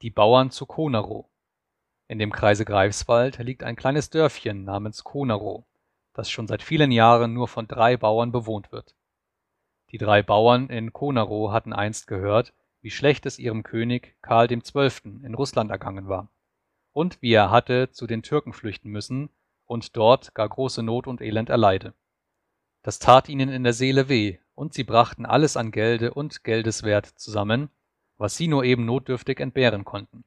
Die Bauern zu Konarow In dem Kreise Greifswald liegt ein kleines Dörfchen namens Konarow, das schon seit vielen Jahren nur von drei Bauern bewohnt wird. Die drei Bauern in Konarow hatten einst gehört, wie schlecht es ihrem König Karl XII. in Russland ergangen war und wie er hatte zu den Türken flüchten müssen und dort gar große Not und Elend erleide. Das tat ihnen in der Seele weh, und sie brachten alles an Gelde und Geldeswert zusammen, was sie nur eben notdürftig entbehren konnten.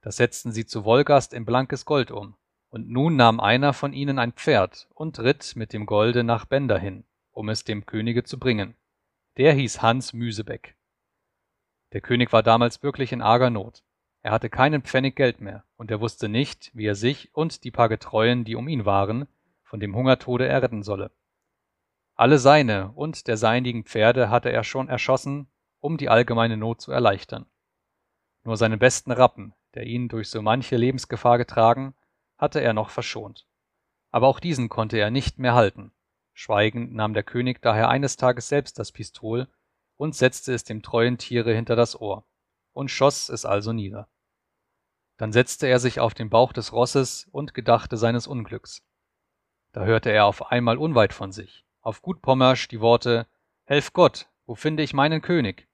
Das setzten sie zu Wolgast in blankes Gold um, und nun nahm einer von ihnen ein Pferd und ritt mit dem Golde nach Bender hin, um es dem Könige zu bringen. Der hieß Hans Müsebeck. Der König war damals wirklich in arger Not. Er hatte keinen Pfennig Geld mehr, und er wusste nicht, wie er sich und die paar Getreuen, die um ihn waren, von dem Hungertode erretten solle. Alle seine und der seinigen Pferde hatte er schon erschossen um die allgemeine Not zu erleichtern. Nur seinen besten Rappen, der ihn durch so manche Lebensgefahr getragen, hatte er noch verschont. Aber auch diesen konnte er nicht mehr halten. Schweigend nahm der König daher eines Tages selbst das Pistol und setzte es dem treuen Tiere hinter das Ohr und schoss es also nieder. Dann setzte er sich auf den Bauch des Rosses und gedachte seines Unglücks. Da hörte er auf einmal unweit von sich, auf gut Pommersch, die Worte Helf Gott, wo finde ich meinen König?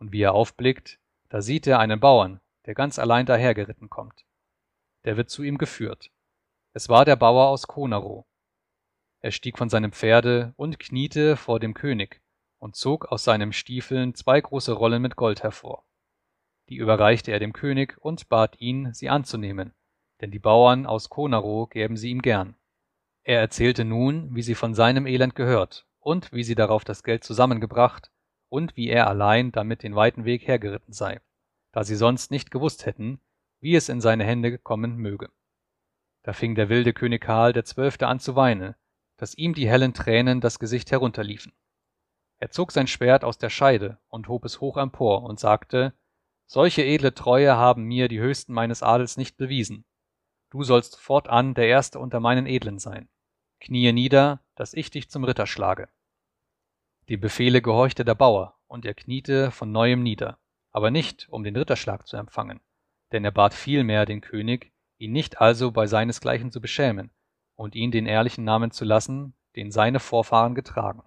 Und wie er aufblickt, da sieht er einen Bauern, der ganz allein dahergeritten kommt. Der wird zu ihm geführt. Es war der Bauer aus Konarow. Er stieg von seinem Pferde und kniete vor dem König und zog aus seinen Stiefeln zwei große Rollen mit Gold hervor. Die überreichte er dem König und bat ihn, sie anzunehmen, denn die Bauern aus Konarow gäben sie ihm gern. Er erzählte nun, wie sie von seinem Elend gehört und wie sie darauf das Geld zusammengebracht und wie er allein damit den weiten Weg hergeritten sei, da sie sonst nicht gewusst hätten, wie es in seine Hände kommen möge. Da fing der wilde König Karl der Zwölfte an zu weinen, dass ihm die hellen Tränen das Gesicht herunterliefen. Er zog sein Schwert aus der Scheide und hob es hoch empor und sagte, solche edle Treue haben mir die Höchsten meines Adels nicht bewiesen. Du sollst fortan der Erste unter meinen Edlen sein. Kniee nieder, dass ich dich zum Ritter schlage. Die Befehle gehorchte der Bauer, und er kniete von neuem nieder, aber nicht, um den Ritterschlag zu empfangen, denn er bat vielmehr den König, ihn nicht also bei seinesgleichen zu beschämen und ihn den ehrlichen Namen zu lassen, den seine Vorfahren getragen.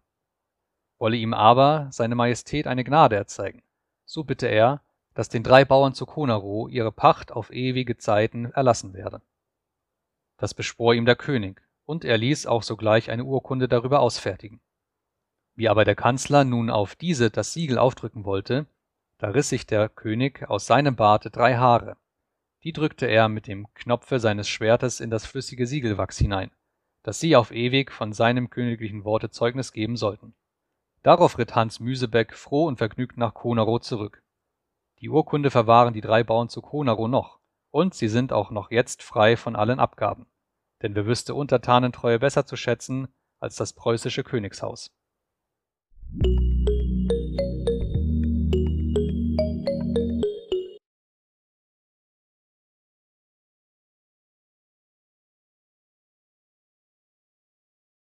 Wolle ihm aber seine Majestät eine Gnade erzeigen, so bitte er, dass den drei Bauern zu Konarow ihre Pacht auf ewige Zeiten erlassen werde. Das beschwor ihm der König, und er ließ auch sogleich eine Urkunde darüber ausfertigen. Wie aber der Kanzler nun auf diese das Siegel aufdrücken wollte, da riß sich der König aus seinem Barte drei Haare. Die drückte er mit dem Knopfe seines Schwertes in das flüssige Siegelwachs hinein, dass sie auf ewig von seinem königlichen Worte Zeugnis geben sollten. Darauf ritt Hans Müsebeck froh und vergnügt nach Konarow zurück. Die Urkunde verwahren die drei Bauern zu Konarow noch, und sie sind auch noch jetzt frei von allen Abgaben. Denn wer wüsste Untertanentreue besser zu schätzen als das preußische Königshaus. thank you